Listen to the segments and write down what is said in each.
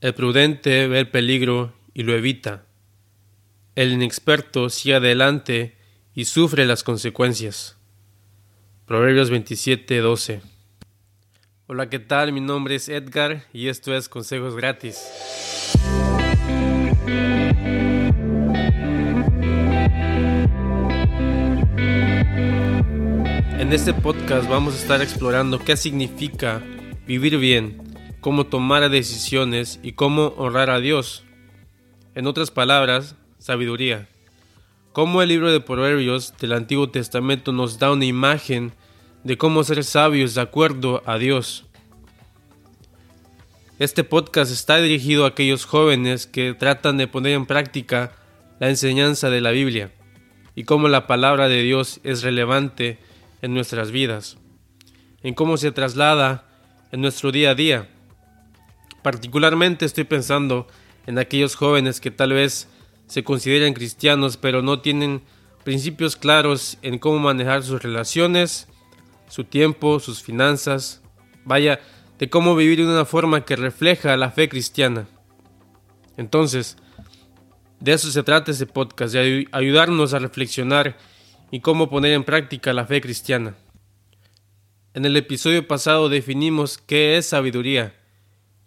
El prudente ve el peligro y lo evita. El inexperto sigue adelante y sufre las consecuencias. Proverbios 27:12 Hola, ¿qué tal? Mi nombre es Edgar y esto es Consejos Gratis. En este podcast vamos a estar explorando qué significa vivir bien, cómo tomar decisiones y cómo honrar a Dios. En otras palabras, sabiduría. Cómo el libro de Proverbios del Antiguo Testamento nos da una imagen de cómo ser sabios de acuerdo a Dios. Este podcast está dirigido a aquellos jóvenes que tratan de poner en práctica la enseñanza de la Biblia y cómo la palabra de Dios es relevante en nuestras vidas, en cómo se traslada en nuestro día a día. Particularmente estoy pensando en aquellos jóvenes que tal vez se consideran cristianos pero no tienen principios claros en cómo manejar sus relaciones, su tiempo, sus finanzas, vaya, de cómo vivir de una forma que refleja la fe cristiana. Entonces, de eso se trata ese podcast, de ayudarnos a reflexionar y cómo poner en práctica la fe cristiana. En el episodio pasado definimos qué es sabiduría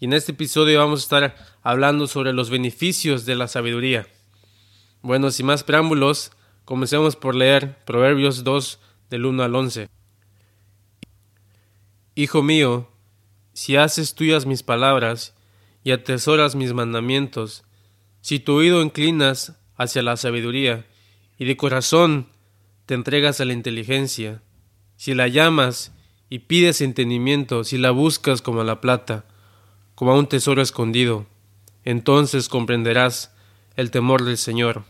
y en este episodio vamos a estar hablando sobre los beneficios de la sabiduría. Bueno, sin más preámbulos, comencemos por leer Proverbios 2 del 1 al 11. Hijo mío, si haces tuyas mis palabras y atesoras mis mandamientos, si tu oído inclinas hacia la sabiduría y de corazón te entregas a la inteligencia, si la llamas y pides entendimiento, si la buscas como la plata, como a un tesoro escondido, entonces comprenderás el temor del Señor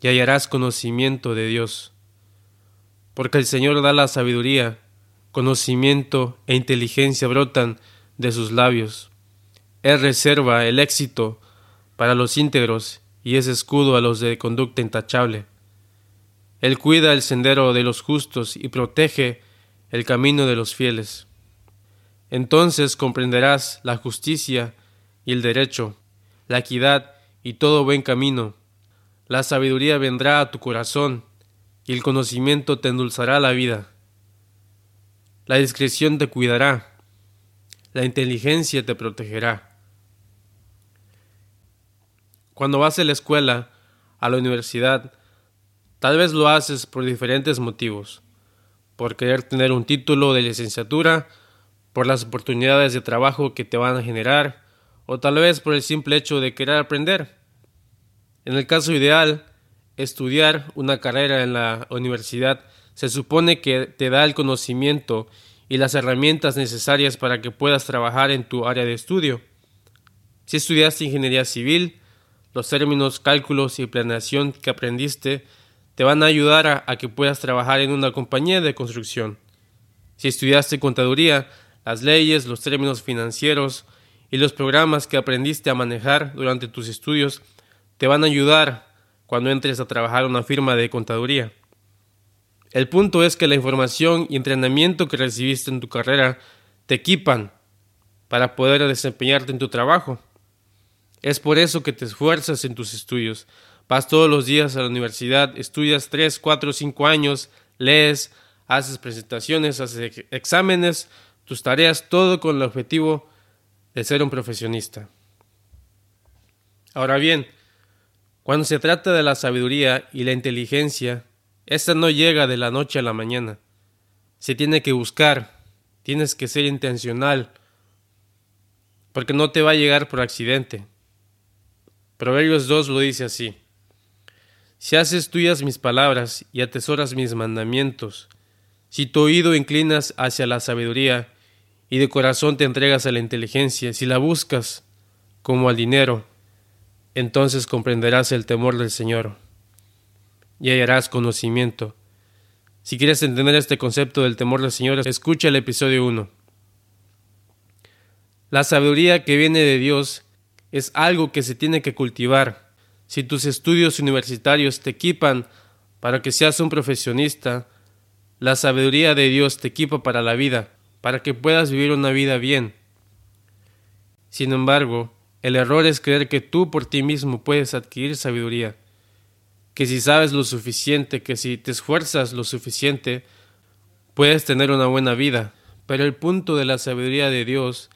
y hallarás conocimiento de Dios. Porque el Señor da la sabiduría, conocimiento e inteligencia brotan de sus labios. Él reserva el éxito para los íntegros y es escudo a los de conducta intachable. Él cuida el sendero de los justos y protege el camino de los fieles. Entonces comprenderás la justicia y el derecho, la equidad y todo buen camino. La sabiduría vendrá a tu corazón y el conocimiento te endulzará la vida. La discreción te cuidará, la inteligencia te protegerá. Cuando vas a la escuela, a la universidad, Tal vez lo haces por diferentes motivos, por querer tener un título de licenciatura, por las oportunidades de trabajo que te van a generar, o tal vez por el simple hecho de querer aprender. En el caso ideal, estudiar una carrera en la universidad se supone que te da el conocimiento y las herramientas necesarias para que puedas trabajar en tu área de estudio. Si estudiaste ingeniería civil, los términos cálculos y planeación que aprendiste te van a ayudar a, que puedas trabajar en una compañía de construcción. Si estudiaste contaduría, las leyes, los términos financieros y los programas que aprendiste a manejar durante tus estudios te van a ayudar cuando entres a trabajar en una firma de contaduría. El punto es que la información y entrenamiento que recibiste en tu carrera te equipan para poder desempeñarte en tu trabajo. Es por eso que te esfuerzas en tus estudios, Vas todos los días a la universidad, estudias 3, 4, 5 años, lees, haces presentaciones, haces exámenes, tus tareas, todo con el objetivo de ser un profesionista. Ahora bien, cuando se trata de la sabiduría y la inteligencia, esta no llega de la noche a la mañana. Se tiene que buscar, tienes que ser intencional, porque no te va a llegar por accidente. Proverbios 2 lo dice así. Si haces tuyas mis palabras y atesoras mis mandamientos, si tu oído inclinas hacia la sabiduría y de corazón te entregas a la inteligencia, si la buscas como al dinero, entonces comprenderás el temor del Señor y hallarás conocimiento. Si quieres entender este concepto del temor del Señor, escucha el episodio 1. La sabiduría que viene de Dios es algo que se tiene que cultivar si tus estudios universitarios te equipan para que seas un profesionista, la sabiduría de Dios te equipa para la vida, para que puedas vivir una vida bien. Sin embargo, El error es creer que tú por ti mismo puedes adquirir sabiduría, que si sabes lo suficiente, que si te esfuerzas lo suficiente, puedes tener una buena vida. Pero el punto de la sabiduría de Dios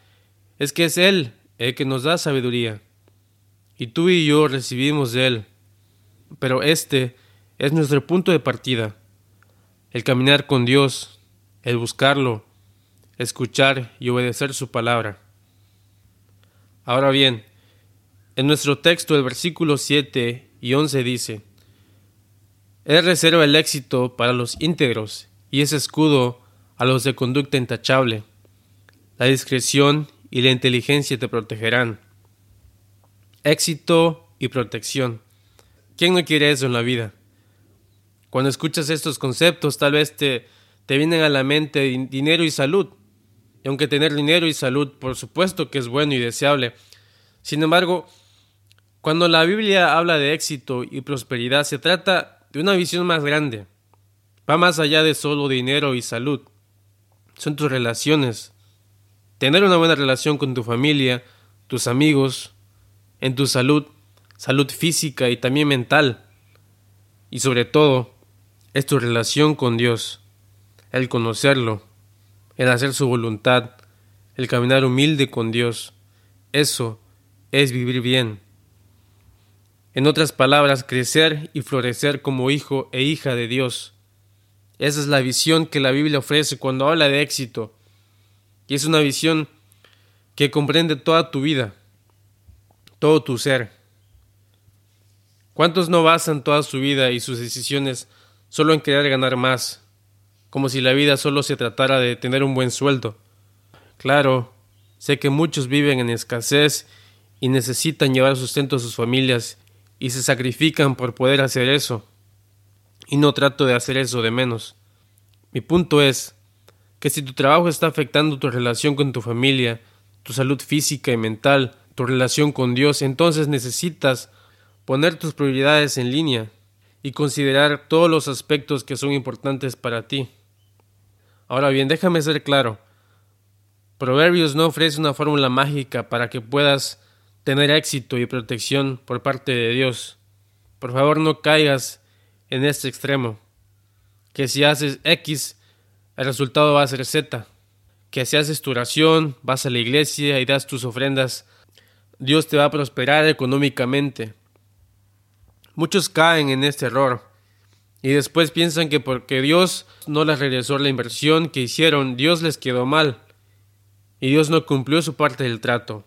es que es Él el que nos da sabiduría, y tú y yo recibimos de Él. Pero este es nuestro punto de partida, el caminar con Dios, el buscarlo, escuchar y obedecer su palabra. Ahora bien, en nuestro texto el versículo 7 y 11 dice, Él reserva el éxito para los íntegros y es escudo a los de conducta intachable. La discreción y la inteligencia te protegerán. Éxito y protección. ¿Quién no quiere eso en la vida? Cuando escuchas estos conceptos, tal vez te, te vienen a la mente dinero y salud. Y aunque tener dinero y salud, por supuesto que es bueno y deseable. Sin embargo, cuando la Biblia habla de éxito y prosperidad, se trata de una visión más grande. Va más allá de solo dinero y salud. Son tus relaciones. Tener una buena relación con tu familia, tus amigos, en tu salud, salud física y también mental. Y sobre todo, es tu relación con Dios, el conocerlo, el hacer su voluntad, el caminar humilde con Dios. Eso es vivir bien. En otras palabras, crecer y florecer como hijo e hija de Dios. Esa es la visión que la Biblia ofrece cuando habla de éxito. Y es una visión que comprende toda tu vida, todo tu ser. ¿Cuántos no basan toda su vida y sus decisiones solo en querer ganar más, como si la vida solo se tratara de tener un buen sueldo? Claro, sé que muchos viven en escasez y necesitan llevar sustento a sus familias y se sacrifican por poder hacer eso. Y no trato de hacer eso de menos. Mi punto es que si tu trabajo está afectando tu relación con tu familia, tu salud física y mental, tu relación con Dios, entonces necesitas poner tus prioridades en línea y considerar todos los aspectos que son importantes para ti. Ahora bien, déjame ser claro. Proverbios no ofrece una fórmula mágica para que puedas tener éxito y protección por parte de Dios. Por favor, no caigas en este extremo. Que si haces X, el resultado va a ser Z. Que si haces tu oración, vas a la iglesia y das tus ofrendas, Dios te va a prosperar económicamente. Muchos caen en este error y después piensan que porque Dios no les regresó la inversión que hicieron, Dios les quedó mal y Dios no cumplió su parte del trato.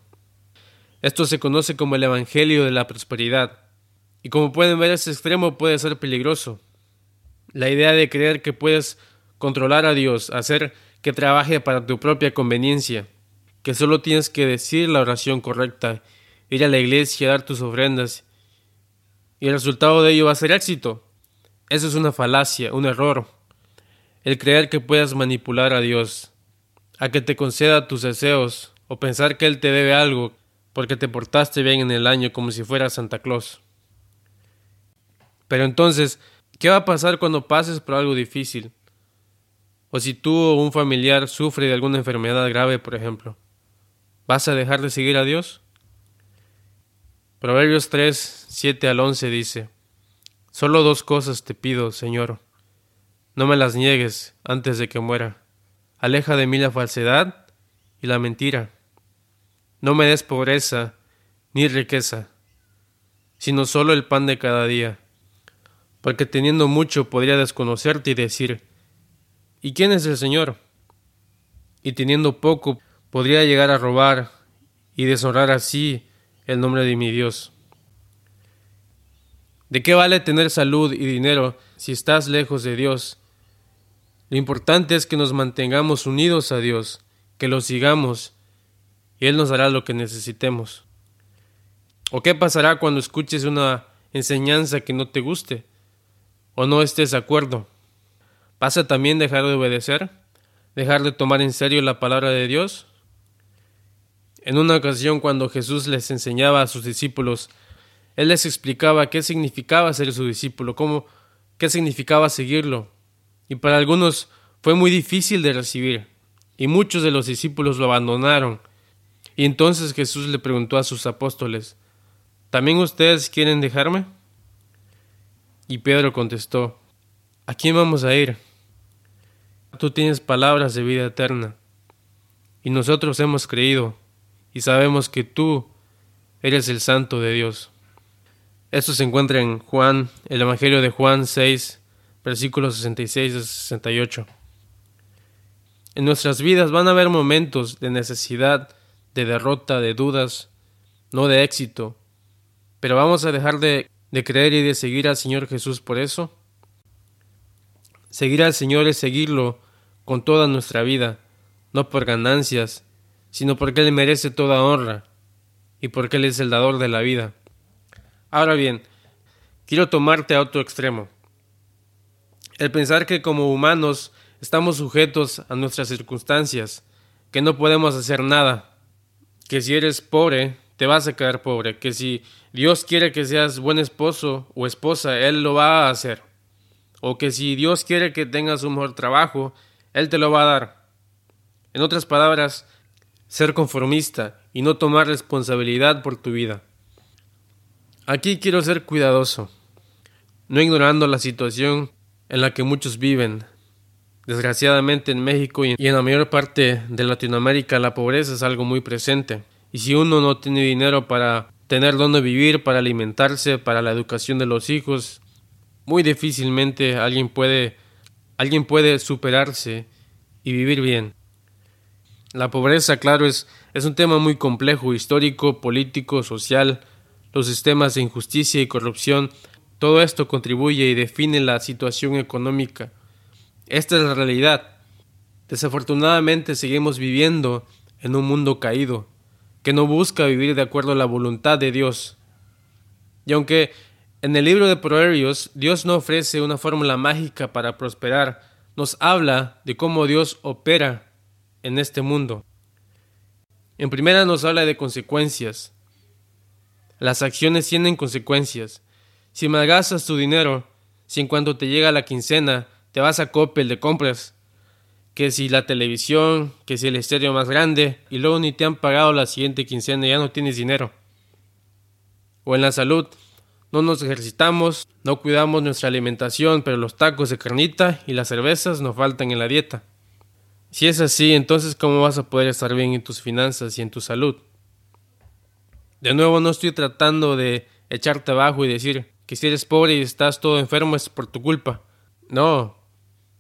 Esto se conoce como el Evangelio de la Prosperidad. Y como pueden ver, ese extremo puede ser peligroso. La idea de creer que puedes controlar a Dios, hacer que trabaje para tu propia conveniencia, que solo tienes que decir la oración correcta, ir a la iglesia, dar tus ofrendas, y el resultado de ello va a ser éxito. Eso es una falacia, un error. El creer que puedas manipular a Dios, a que te conceda tus deseos, o pensar que Él te debe algo porque te portaste bien en el año como si fuera Santa Claus. Pero entonces, ¿qué va a pasar cuando pases por algo difícil? O si tú o un familiar sufre de alguna enfermedad grave, por ejemplo, ¿vas a dejar de seguir a Dios? Proverbios 3, 7 al 11 dice, Solo dos cosas te pido, Señor. No me las niegues antes de que muera. Aleja de mí la falsedad y la mentira no me des pobreza ni riqueza, sino solo el pan de cada día, porque teniendo mucho podría desconocerte y decir, ¿y quién es el Señor? Y teniendo poco podría llegar a robar y deshonrar así el nombre de mi Dios. ¿De qué vale tener salud y dinero si estás lejos de Dios? Lo importante es que nos mantengamos unidos a Dios, que lo sigamos y Él nos dará lo que necesitemos. ¿O qué pasará cuando escuches una enseñanza que no te guste o no estés de acuerdo? ¿Vas a también dejar de obedecer? ¿Dejar de tomar en serio la palabra de Dios? En una ocasión cuando Jesús les enseñaba a sus discípulos, Él les explicaba qué significaba ser su discípulo, cómo, qué significaba seguirlo. Y para algunos fue muy difícil de recibir, y muchos de los discípulos lo abandonaron Y entonces Jesús le preguntó a sus apóstoles, ¿también ustedes quieren dejarme? Y Pedro contestó, ¿a quién vamos a ir? Tú tienes palabras de vida eterna, y nosotros hemos creído, y sabemos que tú eres el santo de Dios. Esto se encuentra en Juan, el Evangelio de Juan 6, versículos 66 a 68. En nuestras vidas van a haber momentos de necesidad, de derrota, de dudas, no de éxito, pero vamos a dejar de, de creer y de seguir al Señor Jesús por eso. Seguir al Señor es seguirlo con toda nuestra vida, no por ganancias, sino porque Él merece toda honra y porque Él es el dador de la vida. Ahora bien, quiero tomarte a otro extremo. El pensar que como humanos estamos sujetos a nuestras circunstancias, que no podemos hacer nada, que si eres pobre, te vas a quedar pobre, que si Dios quiere que seas buen esposo o esposa, Él lo va a hacer, o que si Dios quiere que tengas un mejor trabajo, Él te lo va a dar. En otras palabras, ser conformista y no tomar responsabilidad por tu vida. Aquí quiero ser cuidadoso, no ignorando la situación en la que muchos viven. Desgraciadamente en México y en la mayor parte de Latinoamérica la pobreza es algo muy presente. Y si uno no tiene dinero para tener dónde vivir, para alimentarse, para la educación de los hijos, muy difícilmente alguien puede alguien puede superarse y vivir bien. La pobreza, claro, es, es un tema muy complejo, histórico, político, social, los sistemas de injusticia y corrupción, todo esto contribuye y define la situación económica. Esta es la realidad. Desafortunadamente seguimos viviendo en un mundo caído, que no busca vivir de acuerdo a la voluntad de Dios. Y aunque en el libro de Proverbios Dios no ofrece una fórmula mágica para prosperar, nos habla de cómo Dios opera en este mundo. En primera nos habla de consecuencias, las acciones tienen consecuencias. Si malgastas tu dinero, si en cuanto te llega la quincena te vas a Coppel de compras, que si la televisión, que si el estéreo más grande, y luego ni te han pagado la siguiente quincena y ya no tienes dinero. O en la salud, no nos ejercitamos, no cuidamos nuestra alimentación, pero los tacos de carnita y las cervezas nos faltan en la dieta. Si es así, entonces ¿cómo vas a poder estar bien en tus finanzas y en tu salud? De nuevo, no estoy tratando de echarte abajo y decir que si eres pobre y estás todo enfermo es por tu culpa. No,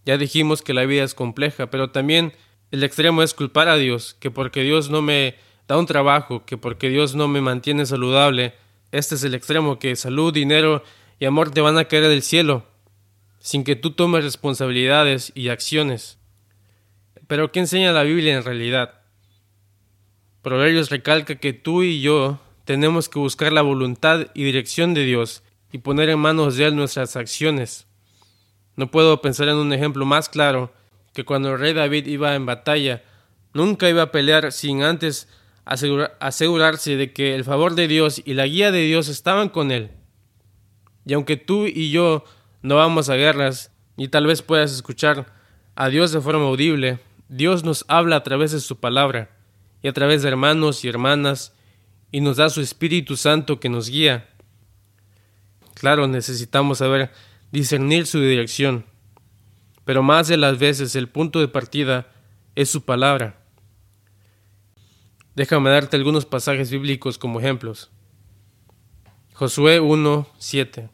ya dijimos que la vida es compleja, pero también el extremo es culpar a Dios, que porque Dios no me da un trabajo, que porque Dios no me mantiene saludable, este es el extremo, que salud, dinero y amor te van a caer del cielo, sin que tú tomes responsabilidades y acciones. Pero ¿qué enseña la Biblia en realidad? Proverbios recalca que tú y yo tenemos que buscar la voluntad y dirección de Dios y poner en manos de Él nuestras acciones. No puedo pensar en un ejemplo más claro que cuando el rey David iba en batalla, nunca iba a pelear sin antes asegurarse de que el favor de Dios y la guía de Dios estaban con él. Y aunque tú y yo no vamos a guerras, y tal vez puedas escuchar a Dios de forma audible, Dios nos habla a través de su palabra, y a través de hermanos y hermanas y nos da su Espíritu Santo que nos guía. Claro, necesitamos saber discernir su dirección, pero más de las veces el punto de partida es su palabra. Déjame darte algunos pasajes bíblicos como ejemplos. Josué 1, 7.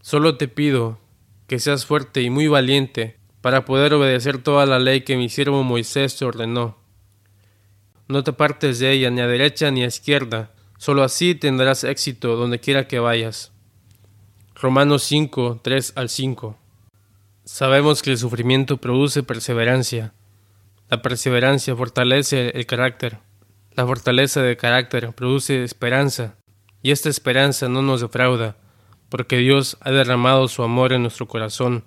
Solo te pido que seas fuerte y muy valiente para poder obedecer toda la ley que mi siervo Moisés te ordenó no te partes de ella ni a derecha ni a izquierda, solo así tendrás éxito donde quiera que vayas. Romanos 5, 3 al 5. Sabemos que el sufrimiento produce perseverancia. La perseverancia fortalece el carácter. La fortaleza de carácter produce esperanza. Y esta esperanza no nos defrauda, porque Dios ha derramado su amor en nuestro corazón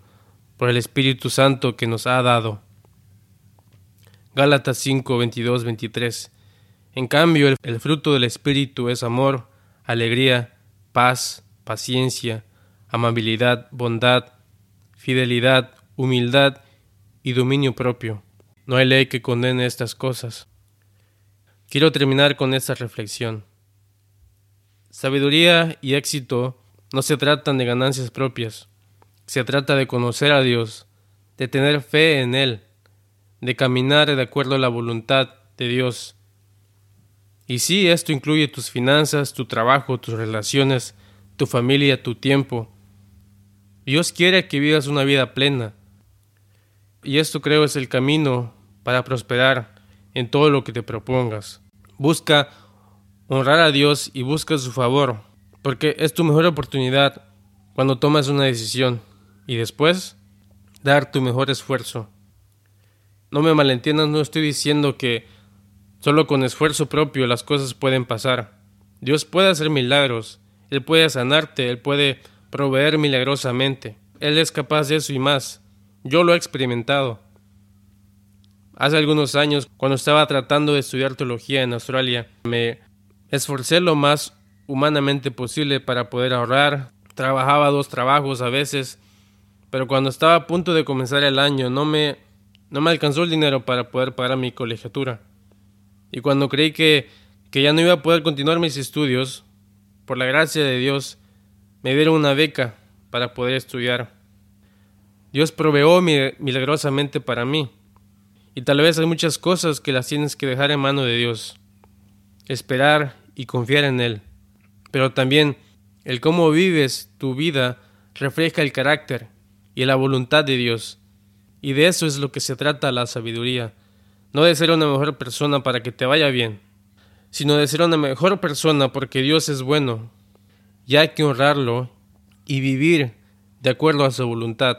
por el Espíritu Santo que nos ha dado. Gálatas 5, 22, 23. En cambio, el, el fruto del Espíritu es amor, alegría, paz, paciencia, amabilidad, bondad, fidelidad, humildad y dominio propio. No hay ley que condene estas cosas. quiero terminar con esta reflexión. Sabiduría y éxito no se tratan de ganancias propias, se trata de conocer a Dios, de tener fe en Él, de caminar de acuerdo a la voluntad de Dios. Y sí, esto incluye tus finanzas, tu trabajo, tus relaciones, tu familia, tu tiempo. Dios quiere que vivas una vida plena. Y esto creo es el camino para prosperar en todo lo que te propongas. Busca honrar a Dios y busca su favor, porque es tu mejor oportunidad cuando tomas una decisión y después dar tu mejor esfuerzo. No me malentiendas, no estoy diciendo que solo con esfuerzo propio las cosas pueden pasar. Dios puede hacer milagros, Él puede sanarte, Él puede proveer milagrosamente. Él es capaz de eso y más. Yo lo he experimentado. Hace algunos años, cuando estaba tratando de estudiar teología en Australia, me esforcé lo más humanamente posible para poder ahorrar. Trabajaba dos trabajos a veces, pero cuando estaba a punto de comenzar el año no me no me alcanzó el dinero para poder pagar mi colegiatura. Y cuando creí que, que ya no iba a poder continuar mis estudios, por la gracia de Dios, me dieron una beca para poder estudiar. Dios proveó milagrosamente para mí. Y tal vez hay muchas cosas que las tienes que dejar en mano de Dios. Esperar y confiar en Él. Pero también el cómo vives tu vida refleja el carácter y la voluntad de Dios. Y de eso es lo que se trata la sabiduría. No de ser una mejor persona para que te vaya bien, sino de ser una mejor persona porque Dios es bueno. Y hay que honrarlo y vivir de acuerdo a su voluntad.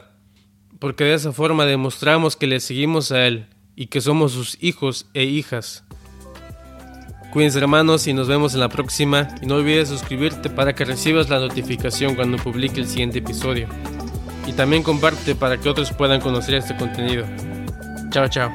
Porque de esa forma demostramos que le seguimos a Él y que somos sus hijos e hijas. Cuídense hermanos y nos vemos en la próxima y no olvides suscribirte para que recibas la notificación cuando publique el siguiente episodio y también comparte para que otros puedan conocer este contenido. Chao, chao.